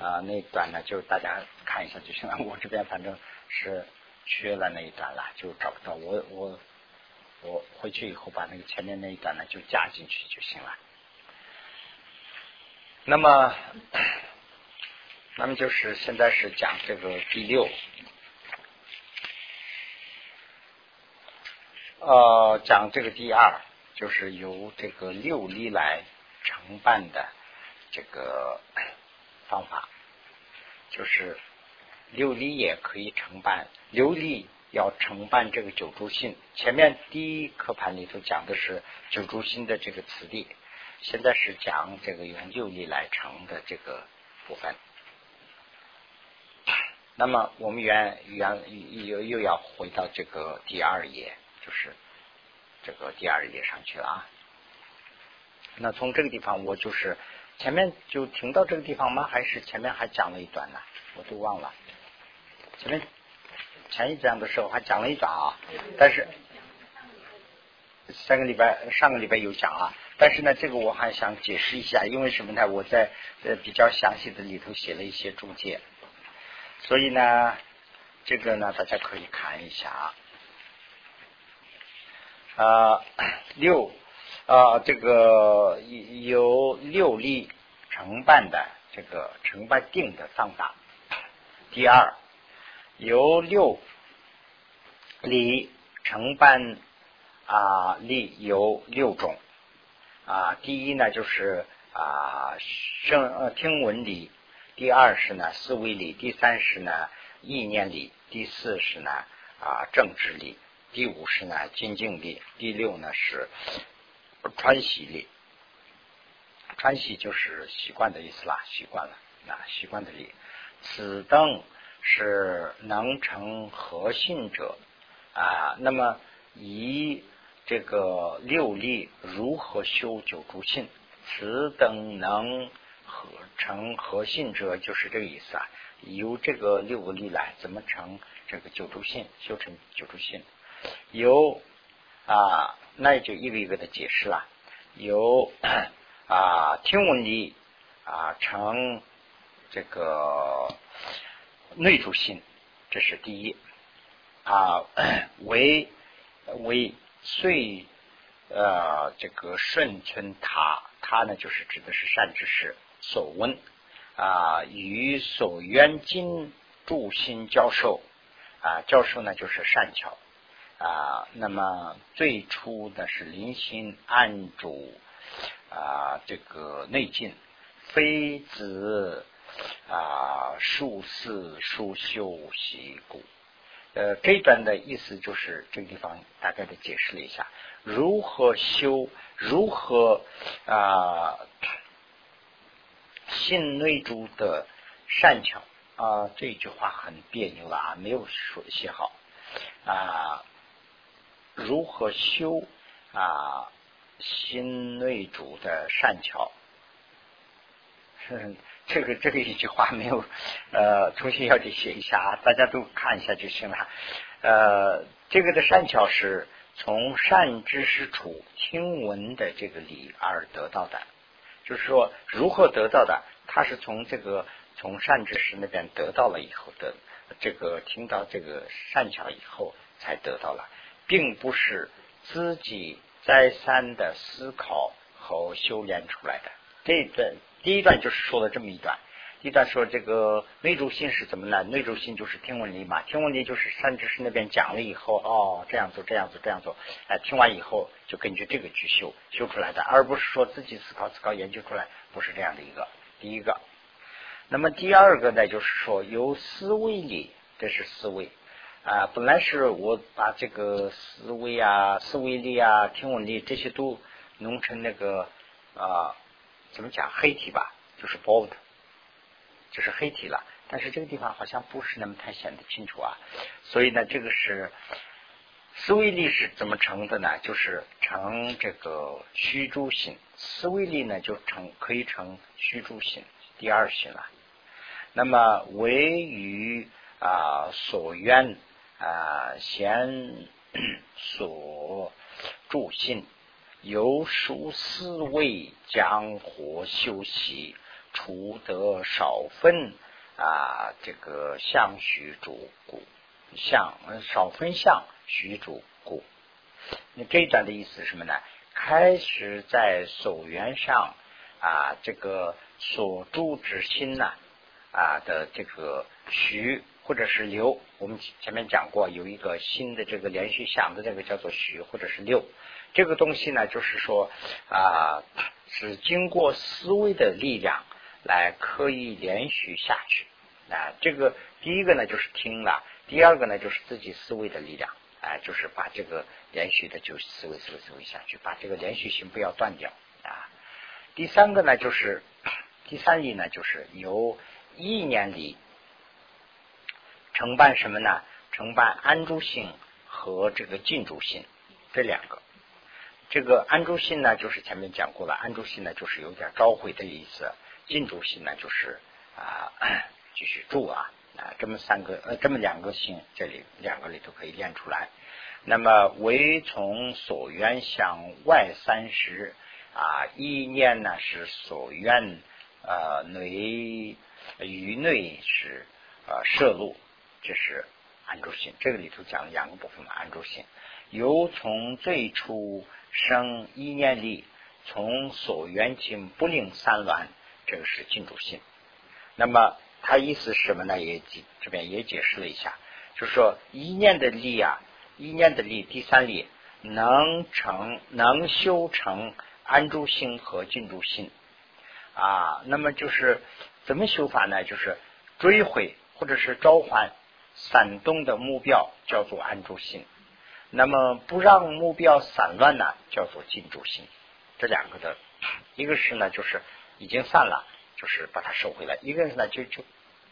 啊那一段呢，就大家看一下就行了。我这边反正是缺了那一段了，就找不到。我我我回去以后把那个前面那一段呢就加进去就行了。那么，那么就是现在是讲这个第六。呃，讲这个第二，就是由这个六力来承办的这个方法，就是六力也可以承办，六力要承办这个九柱心。前面第一课盘里头讲的是九柱心的这个词力，现在是讲这个用六力来成的这个部分。那么我们原原又又要回到这个第二页。就是这个第二页上去了啊。那从这个地方，我就是前面就停到这个地方吗？还是前面还讲了一段呢？我都忘了。前面前一章的时候还讲了一段啊，但是三个礼拜上个礼拜有讲啊。但是呢，这个我还想解释一下，因为什么呢？我在呃比较详细的里头写了一些注解，所以呢，这个呢大家可以看一下啊。啊，六啊，这个由六力承办的这个承办定的方法。第二，由六力承办啊力有六种啊。第一呢，就是啊声听闻理；第二是呢思维力；第三是呢意念力；第四是呢啊政治力。第五是呢，精进力；第六呢是川习力。川习就是习惯的意思啦，习惯了啊，习惯的力。此等是能成和信者啊。那么以这个六力如何修九诸信？此等能合成核心者，就是这个意思啊。由这个六个力来怎么成这个九诸性？修成九诸性？由啊，那也就一个一个的解释了。由啊，听闻力啊，成这个内主性，这是第一啊。为为遂呃，这个顺存他，他呢就是指的是善知识所闻啊，与所缘经助心教授啊，教授呢就是善巧。啊，那么最初的是临心安住啊，这个内境，非子啊，数四数修习故。呃，这段的意思就是这个地方大概的解释了一下，如何修，如何啊，信内住的善巧啊，这句话很别扭了啊，没有说写好啊。如何修啊心内主的善巧？这个这个一句话没有呃，重新要得写一下啊，大家都看一下就行了。呃，这个的善巧是从善知识处听闻的这个理而得到的，就是说如何得到的？他是从这个从善知识那边得到了以后的，这个听到这个善巧以后才得到了。并不是自己再三的思考和修炼出来的。这一段第一段就是说了这么一段，一段说这个内住心是怎么呢？内住心就是听闻力嘛，听闻力就是三知识那边讲了以后，哦，这样做，这样做，这样做，哎，听完以后就根据这个去修修出来的，而不是说自己思考思考研究出来，不是这样的一个。第一个，那么第二个呢，就是说有思维力，这是思维啊，本来是我把这个思维啊、思维力啊、听闻力这些都弄成那个啊，怎么讲黑体吧，就是 bold。就是黑体了，但是这个地方好像不是那么太显得清楚啊，所以呢，这个是思维力是怎么成的呢？就是成这个虚诸心，思维力呢就成可以成虚诸心第二心了。那么唯于啊所愿啊贤 所助心，由殊思维将活修习。除得少分啊，这个相许主故，相少分相许主故。那这一段的意思是什么呢？开始在所缘上啊，这个所住之心呐啊的这个虚或者是流，我们前面讲过，有一个新的这个连续想的这个叫做虚或者是六。这个东西呢，就是说啊，是经过思维的力量。来刻意连续下去啊！这个第一个呢就是听了，第二个呢就是自己思维的力量，哎，就是把这个连续的就思维思维思维下去，把这个连续性不要断掉啊。第三个呢就是 第三力呢就是由意念力承办什么呢？承办安住性和这个静住性这两个。这个安住性呢就是前面讲过了，安住性呢就是有点召回的意思。进住心呢，就是啊，继续住啊啊，这么三个呃，这么两个心，这里两个里头可以练出来。那么唯从所愿向外三十啊，意念呢是所愿呃内于内是呃摄入，这是安住心。这个里头讲两个部分的安住心，由从最初生意念力，从所缘情不令散乱。这个是进主心，那么他意思是什么呢？也解这边也解释了一下，就是说一念的力啊，一念的力，第三力能成能修成安住心和静住心啊。那么就是怎么修法呢？就是追回或者是召唤散动的目标，叫做安住心。那么不让目标散乱呢，叫做进住心。这两个的一个是呢，就是。已经散了，就是把它收回来。一个人呢，就就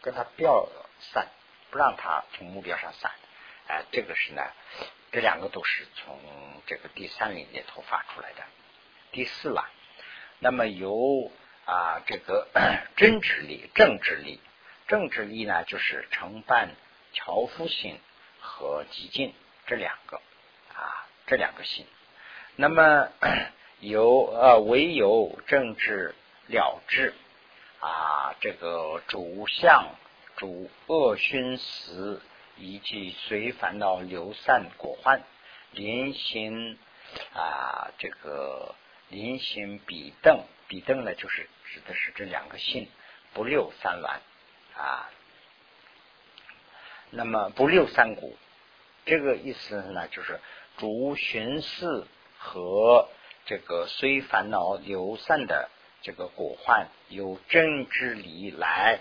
跟他不要散，不让他从目标上散。哎，这个是呢，这两个都是从这个第三领里头发出来的。第四了，那么由啊这个 真智力、政治力、政治力呢，就是承办樵夫心和激进这两个啊这两个心。那么 由呃唯有政治。了之啊，这个主相主恶熏死，以及随烦恼流散果患，临行啊，这个临行比邓比邓呢，就是指的是这两个性不六三完啊。那么不六三股，这个意思呢，就是主寻思和这个随烦恼流散的。这个果患由真之理来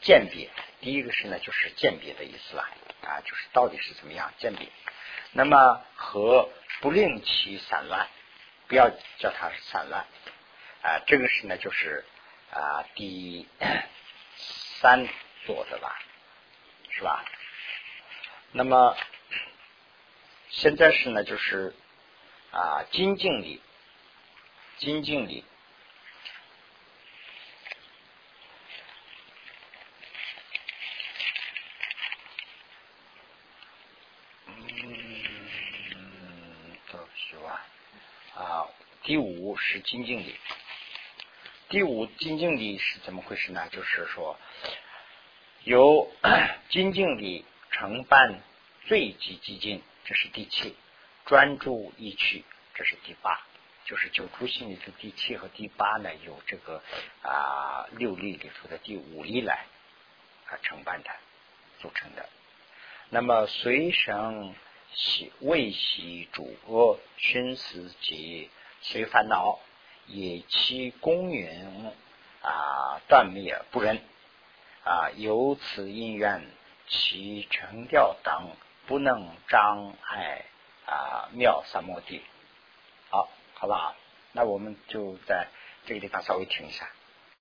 鉴别，第一个是呢，就是鉴别的意思了啊，就是到底是怎么样鉴别。那么和不令其散乱，不要叫它散乱啊，这个是呢，就是啊第三做的吧，是吧？那么现在是呢，就是啊精进理，精进理。第五是精进力，第五精进力是怎么回事呢？就是说，由 精进力承办最极激进，这是第七；专注意趣，这是第八。就是九出心里头第七和第八呢，由这个啊六力里头的第五力来啊承办的组成的。那么随生喜未喜主恶熏死及随烦恼，以其功允啊断灭不仁啊，有此因缘，其成调等不能障碍啊妙三摩地。好，好吧，那我们就在这个地方稍微停一下。